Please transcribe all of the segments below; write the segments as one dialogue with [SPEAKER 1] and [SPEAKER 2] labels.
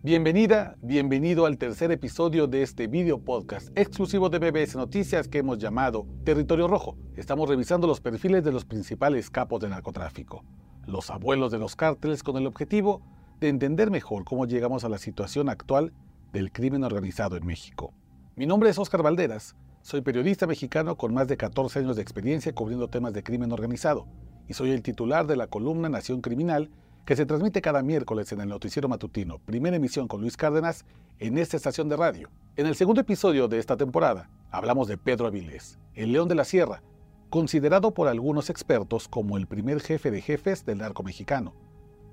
[SPEAKER 1] Bienvenida, bienvenido al tercer episodio de este video podcast exclusivo de BBS Noticias que hemos llamado Territorio Rojo. Estamos revisando los perfiles de los principales capos de narcotráfico, los abuelos de los cárteles con el objetivo de entender mejor cómo llegamos a la situación actual del crimen organizado en México. Mi nombre es Oscar Valderas, soy periodista mexicano con más de 14 años de experiencia cubriendo temas de crimen organizado y soy el titular de la columna Nación Criminal que se transmite cada miércoles en el noticiero matutino, primera emisión con Luis Cárdenas, en esta estación de radio. En el segundo episodio de esta temporada, hablamos de Pedro Avilés, el león de la sierra, considerado por algunos expertos como el primer jefe de jefes del narco mexicano.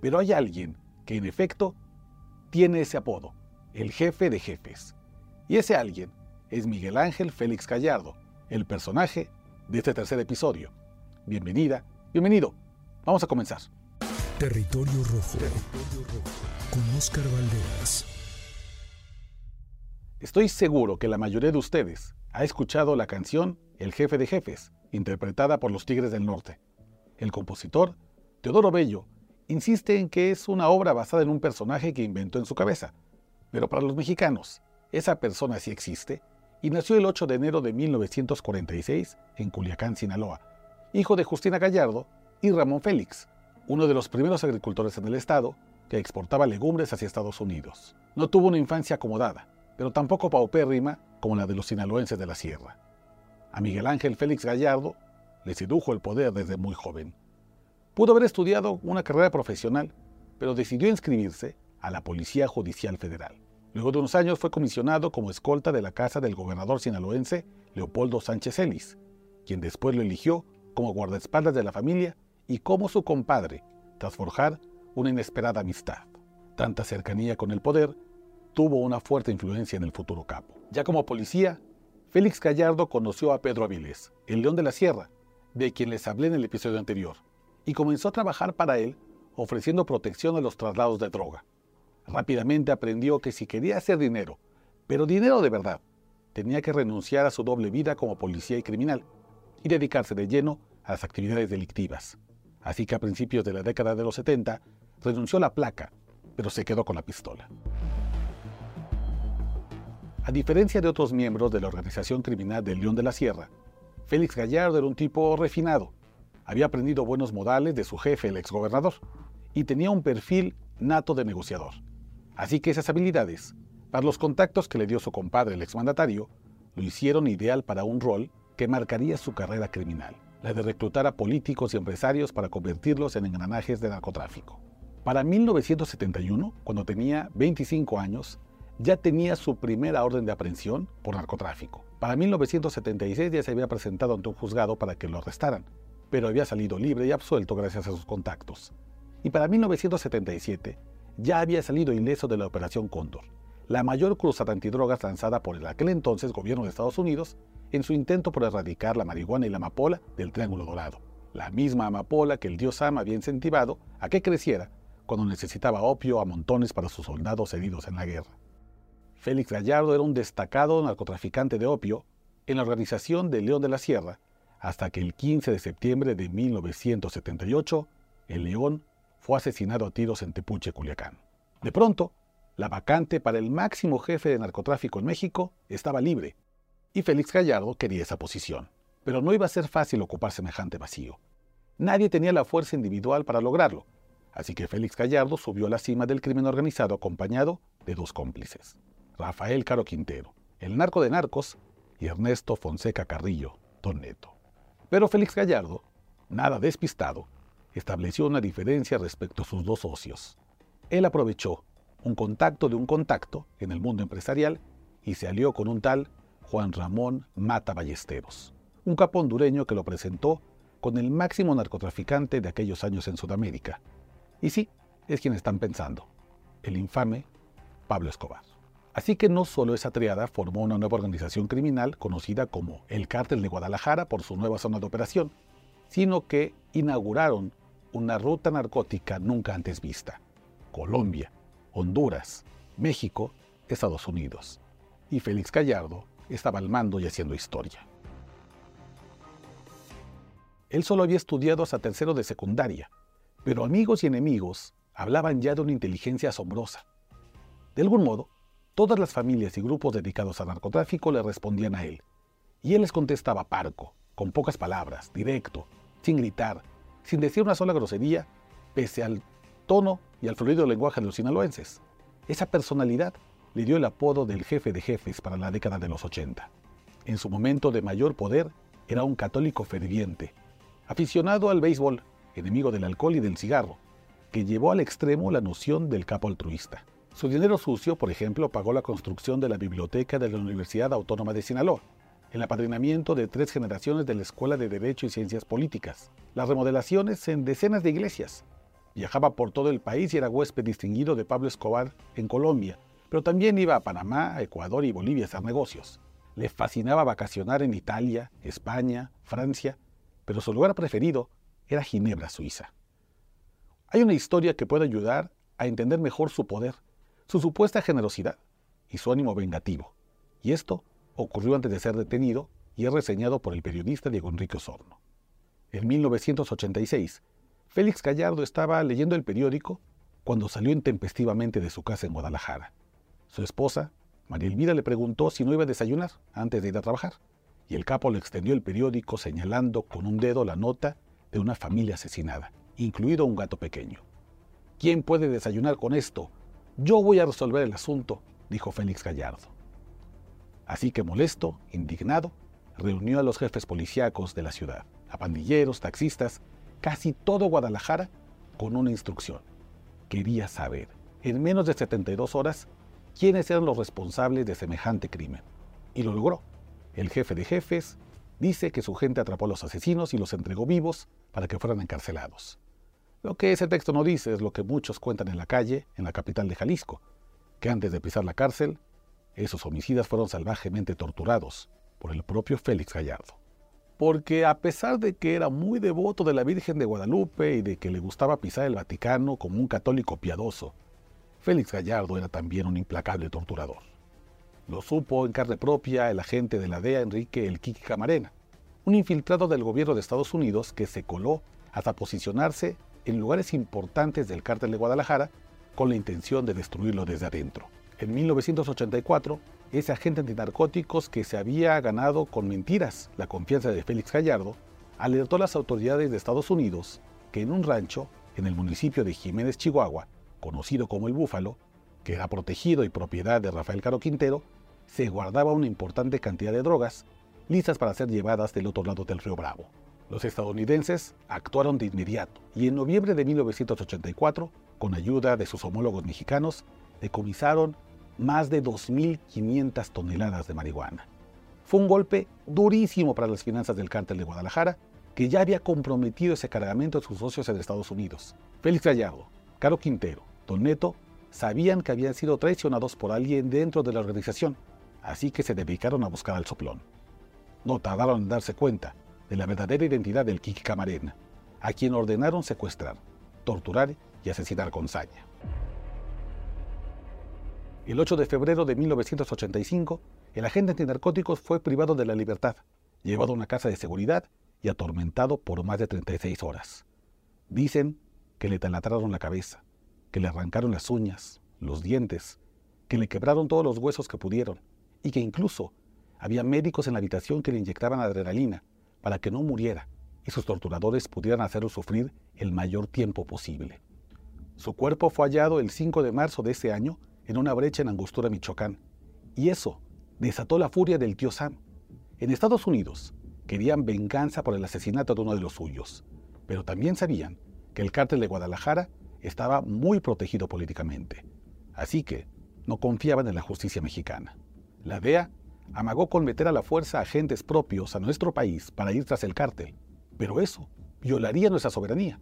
[SPEAKER 1] Pero hay alguien que en efecto tiene ese apodo, el jefe de jefes. Y ese alguien es Miguel Ángel Félix Gallardo, el personaje de este tercer episodio. Bienvenida, bienvenido. Vamos a comenzar.
[SPEAKER 2] Territorio Rojo. Con Oscar Valderas.
[SPEAKER 1] Estoy seguro que la mayoría de ustedes ha escuchado la canción El jefe de jefes, interpretada por los Tigres del Norte. El compositor, Teodoro Bello, insiste en que es una obra basada en un personaje que inventó en su cabeza. Pero para los mexicanos, esa persona sí existe y nació el 8 de enero de 1946 en Culiacán, Sinaloa, hijo de Justina Gallardo y Ramón Félix, uno de los primeros agricultores en el estado que exportaba legumbres hacia Estados Unidos. No tuvo una infancia acomodada, pero tampoco paupérrima como la de los sinaloenses de la sierra. A Miguel Ángel Félix Gallardo le sedujo el poder desde muy joven. Pudo haber estudiado una carrera profesional, pero decidió inscribirse a la Policía Judicial Federal. Luego de unos años fue comisionado como escolta de la casa del gobernador sinaloense Leopoldo Sánchez Ellis, quien después lo eligió como guardaespaldas de la familia y como su compadre, tras forjar una inesperada amistad. Tanta cercanía con el poder tuvo una fuerte influencia en el futuro capo. Ya como policía, Félix Gallardo conoció a Pedro Avilés, el león de la sierra, de quien les hablé en el episodio anterior, y comenzó a trabajar para él ofreciendo protección a los traslados de droga. Rápidamente aprendió que si quería hacer dinero, pero dinero de verdad, tenía que renunciar a su doble vida como policía y criminal y dedicarse de lleno a las actividades delictivas. Así que a principios de la década de los 70 renunció a la placa, pero se quedó con la pistola. A diferencia de otros miembros de la organización criminal del León de la Sierra, Félix Gallardo era un tipo refinado. Había aprendido buenos modales de su jefe, el exgobernador, y tenía un perfil nato de negociador. Así que esas habilidades, para los contactos que le dio su compadre, el exmandatario, lo hicieron ideal para un rol que marcaría su carrera criminal la de reclutar a políticos y empresarios para convertirlos en engranajes de narcotráfico. Para 1971, cuando tenía 25 años, ya tenía su primera orden de aprehensión por narcotráfico. Para 1976 ya se había presentado ante un juzgado para que lo arrestaran, pero había salido libre y absuelto gracias a sus contactos. Y para 1977 ya había salido ileso de la Operación Cóndor, la mayor cruzada antidrogas lanzada por el aquel entonces gobierno de Estados Unidos en su intento por erradicar la marihuana y la amapola del Triángulo Dorado, la misma amapola que el dios Sam había incentivado a que creciera cuando necesitaba opio a montones para sus soldados heridos en la guerra. Félix Gallardo era un destacado narcotraficante de opio en la organización de León de la Sierra, hasta que el 15 de septiembre de 1978, el León fue asesinado a tiros en Tepuche, Culiacán. De pronto, la vacante para el máximo jefe de narcotráfico en México estaba libre y Félix Gallardo quería esa posición. Pero no iba a ser fácil ocupar semejante vacío. Nadie tenía la fuerza individual para lograrlo, así que Félix Gallardo subió a la cima del crimen organizado acompañado de dos cómplices, Rafael Caro Quintero, el narco de narcos, y Ernesto Fonseca Carrillo, Don Neto. Pero Félix Gallardo, nada despistado, estableció una diferencia respecto a sus dos socios. Él aprovechó un contacto de un contacto en el mundo empresarial y se alió con un tal Juan Ramón Mata Ballesteros, un capo hondureño que lo presentó con el máximo narcotraficante de aquellos años en Sudamérica. Y sí, es quien están pensando, el infame Pablo Escobar. Así que no solo esa triada formó una nueva organización criminal conocida como el Cártel de Guadalajara por su nueva zona de operación, sino que inauguraron una ruta narcótica nunca antes vista. Colombia, Honduras, México, Estados Unidos. Y Félix Gallardo estaba al mando y haciendo historia. Él solo había estudiado hasta tercero de secundaria, pero amigos y enemigos hablaban ya de una inteligencia asombrosa. De algún modo, todas las familias y grupos dedicados al narcotráfico le respondían a él, y él les contestaba parco, con pocas palabras, directo, sin gritar, sin decir una sola grosería, pese al tono y al fluido lenguaje de los sinaloenses. Esa personalidad le dio el apodo del jefe de jefes para la década de los 80. En su momento de mayor poder, era un católico ferviente, aficionado al béisbol, enemigo del alcohol y del cigarro, que llevó al extremo la noción del capo altruista. Su dinero sucio, por ejemplo, pagó la construcción de la biblioteca de la Universidad Autónoma de Sinaloa, el apadrinamiento de tres generaciones de la Escuela de Derecho y Ciencias Políticas, las remodelaciones en decenas de iglesias. Viajaba por todo el país y era huésped distinguido de Pablo Escobar en Colombia, pero también iba a Panamá, Ecuador y Bolivia a hacer negocios. Le fascinaba vacacionar en Italia, España, Francia, pero su lugar preferido era Ginebra, Suiza. Hay una historia que puede ayudar a entender mejor su poder, su supuesta generosidad y su ánimo vengativo. Y esto ocurrió antes de ser detenido y es reseñado por el periodista Diego Enrique Osorno. En 1986, Félix Gallardo estaba leyendo el periódico cuando salió intempestivamente de su casa en Guadalajara. Su esposa, María Elvira, le preguntó si no iba a desayunar antes de ir a trabajar, y el capo le extendió el periódico señalando con un dedo la nota de una familia asesinada incluido un gato pequeño. ¿Quién puede desayunar con esto? Yo voy a resolver el asunto, dijo Félix Gallardo. Así que molesto, indignado, reunió a los jefes policíacos de la ciudad, a pandilleros, taxistas, casi todo Guadalajara, con una instrucción. Quería saber, en menos de 72 horas, quiénes eran los responsables de semejante crimen. Y lo logró. El jefe de jefes dice que su gente atrapó a los asesinos y los entregó vivos para que fueran encarcelados. Lo que ese texto no dice es lo que muchos cuentan en la calle, en la capital de Jalisco, que antes de pisar la cárcel, esos homicidas fueron salvajemente torturados por el propio Félix Gallardo. Porque a pesar de que era muy devoto de la Virgen de Guadalupe y de que le gustaba pisar el Vaticano como un católico piadoso, Félix Gallardo era también un implacable torturador. Lo supo en carne propia el agente de la DEA Enrique El Kiki Camarena, un infiltrado del gobierno de Estados Unidos que se coló hasta posicionarse en lugares importantes del cártel de Guadalajara con la intención de destruirlo desde adentro. En 1984, ese agente antinarcóticos que se había ganado con mentiras la confianza de Félix Gallardo, alertó a las autoridades de Estados Unidos que en un rancho en el municipio de Jiménez, Chihuahua, conocido como el Búfalo, que era protegido y propiedad de Rafael Caro Quintero, se guardaba una importante cantidad de drogas listas para ser llevadas del otro lado del río Bravo. Los estadounidenses actuaron de inmediato y en noviembre de 1984, con ayuda de sus homólogos mexicanos, decomisaron más de 2.500 toneladas de marihuana. Fue un golpe durísimo para las finanzas del cártel de Guadalajara, que ya había comprometido ese cargamento de sus socios en Estados Unidos. Félix Gallardo, Caro Quintero, Don Neto, sabían que habían sido traicionados por alguien dentro de la organización, así que se dedicaron a buscar al soplón. No tardaron en darse cuenta de la verdadera identidad del Kiki Camarena, a quien ordenaron secuestrar, torturar y asesinar con saña. El 8 de febrero de 1985, el agente antinarcóticos fue privado de la libertad, llevado a una casa de seguridad y atormentado por más de 36 horas. Dicen que le talatraron la cabeza, que le arrancaron las uñas, los dientes, que le quebraron todos los huesos que pudieron y que incluso había médicos en la habitación que le inyectaban adrenalina para que no muriera y sus torturadores pudieran hacerlo sufrir el mayor tiempo posible. Su cuerpo fue hallado el 5 de marzo de ese año en una brecha en Angostura, Michoacán, y eso desató la furia del tío Sam. En Estados Unidos querían venganza por el asesinato de uno de los suyos, pero también sabían que el cártel de Guadalajara estaba muy protegido políticamente, así que no confiaban en la justicia mexicana. La DEA amagó con meter a la fuerza agentes propios a nuestro país para ir tras el cártel, pero eso violaría nuestra soberanía.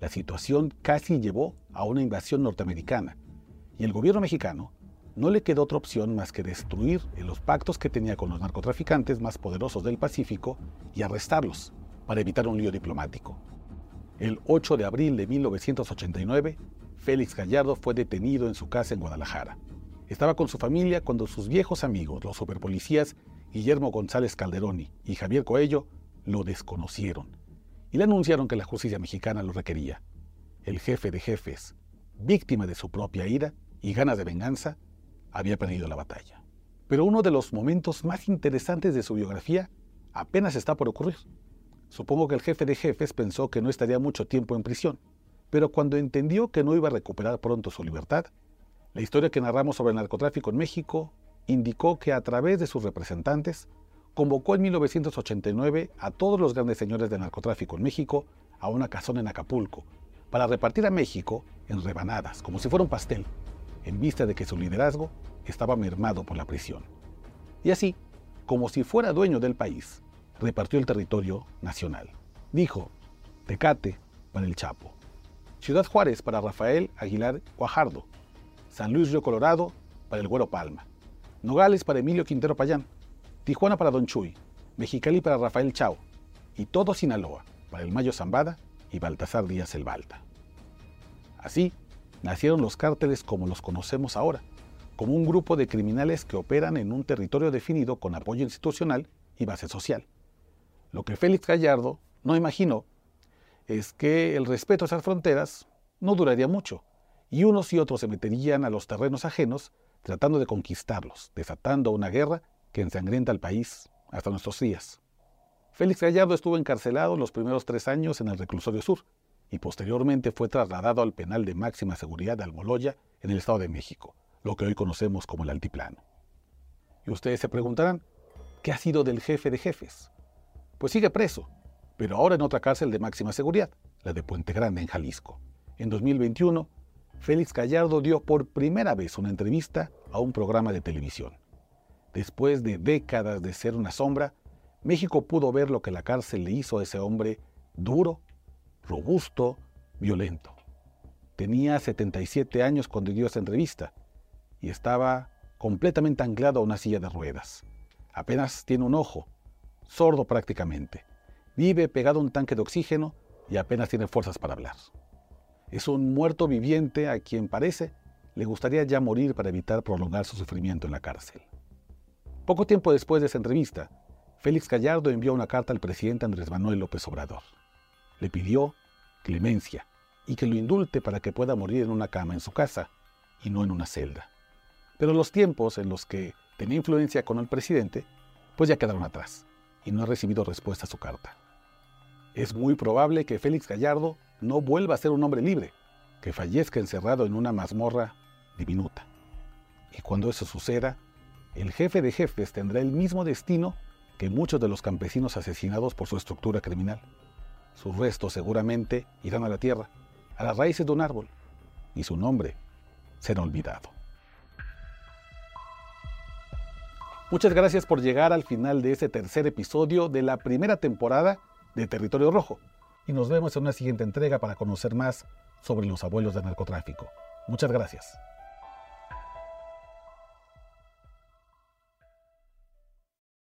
[SPEAKER 1] La situación casi llevó a una invasión norteamericana y el gobierno mexicano no le quedó otra opción más que destruir los pactos que tenía con los narcotraficantes más poderosos del Pacífico y arrestarlos para evitar un lío diplomático. El 8 de abril de 1989, Félix Gallardo fue detenido en su casa en Guadalajara. Estaba con su familia cuando sus viejos amigos, los superpolicías Guillermo González Calderoni y Javier Coello, lo desconocieron y le anunciaron que la justicia mexicana lo requería. El jefe de jefes, víctima de su propia ira, y ganas de venganza, había perdido la batalla. Pero uno de los momentos más interesantes de su biografía apenas está por ocurrir. Supongo que el jefe de jefes pensó que no estaría mucho tiempo en prisión, pero cuando entendió que no iba a recuperar pronto su libertad, la historia que narramos sobre el narcotráfico en México indicó que a través de sus representantes convocó en 1989 a todos los grandes señores de narcotráfico en México a una casona en Acapulco para repartir a México en rebanadas, como si fuera un pastel, en vista de que su liderazgo estaba mermado por la prisión. Y así, como si fuera dueño del país, repartió el territorio nacional. Dijo, Tecate para el Chapo, Ciudad Juárez para Rafael Aguilar Guajardo, San Luis Río Colorado para el Güero Palma, Nogales para Emilio Quintero Payán, Tijuana para Don Chuy, Mexicali para Rafael Chao y todo Sinaloa para el Mayo Zambada y Baltasar Díaz el Balta. Así nacieron los cárteles como los conocemos ahora, como un grupo de criminales que operan en un territorio definido con apoyo institucional y base social. Lo que Félix Gallardo no imaginó es que el respeto a esas fronteras no duraría mucho, y unos y otros se meterían a los terrenos ajenos tratando de conquistarlos, desatando una guerra que ensangrienta al país hasta nuestros días. Félix Gallardo estuvo encarcelado los primeros tres años en el reclusorio sur y posteriormente fue trasladado al penal de máxima seguridad de Almoloya en el Estado de México, lo que hoy conocemos como el Altiplano. Y ustedes se preguntarán, ¿qué ha sido del jefe de jefes? Pues sigue preso, pero ahora en otra cárcel de máxima seguridad, la de Puente Grande en Jalisco. En 2021, Félix Gallardo dio por primera vez una entrevista a un programa de televisión. Después de décadas de ser una sombra, México pudo ver lo que la cárcel le hizo a ese hombre duro, robusto, violento. Tenía 77 años cuando dio esa entrevista y estaba completamente anclado a una silla de ruedas. Apenas tiene un ojo, sordo prácticamente. Vive pegado a un tanque de oxígeno y apenas tiene fuerzas para hablar. Es un muerto viviente a quien parece le gustaría ya morir para evitar prolongar su sufrimiento en la cárcel. Poco tiempo después de esa entrevista, Félix Gallardo envió una carta al presidente Andrés Manuel López Obrador. Le pidió clemencia y que lo indulte para que pueda morir en una cama en su casa y no en una celda. Pero los tiempos en los que tenía influencia con el presidente, pues ya quedaron atrás y no ha recibido respuesta a su carta. Es muy probable que Félix Gallardo no vuelva a ser un hombre libre, que fallezca encerrado en una mazmorra diminuta. Y cuando eso suceda, el jefe de jefes tendrá el mismo destino que muchos de los campesinos asesinados por su estructura criminal. Sus restos seguramente irán a la tierra, a las raíces de un árbol, y su nombre será olvidado. Muchas gracias por llegar al final de este tercer episodio de la primera temporada de Territorio Rojo, y nos vemos en una siguiente entrega para conocer más sobre los abuelos del narcotráfico. Muchas gracias.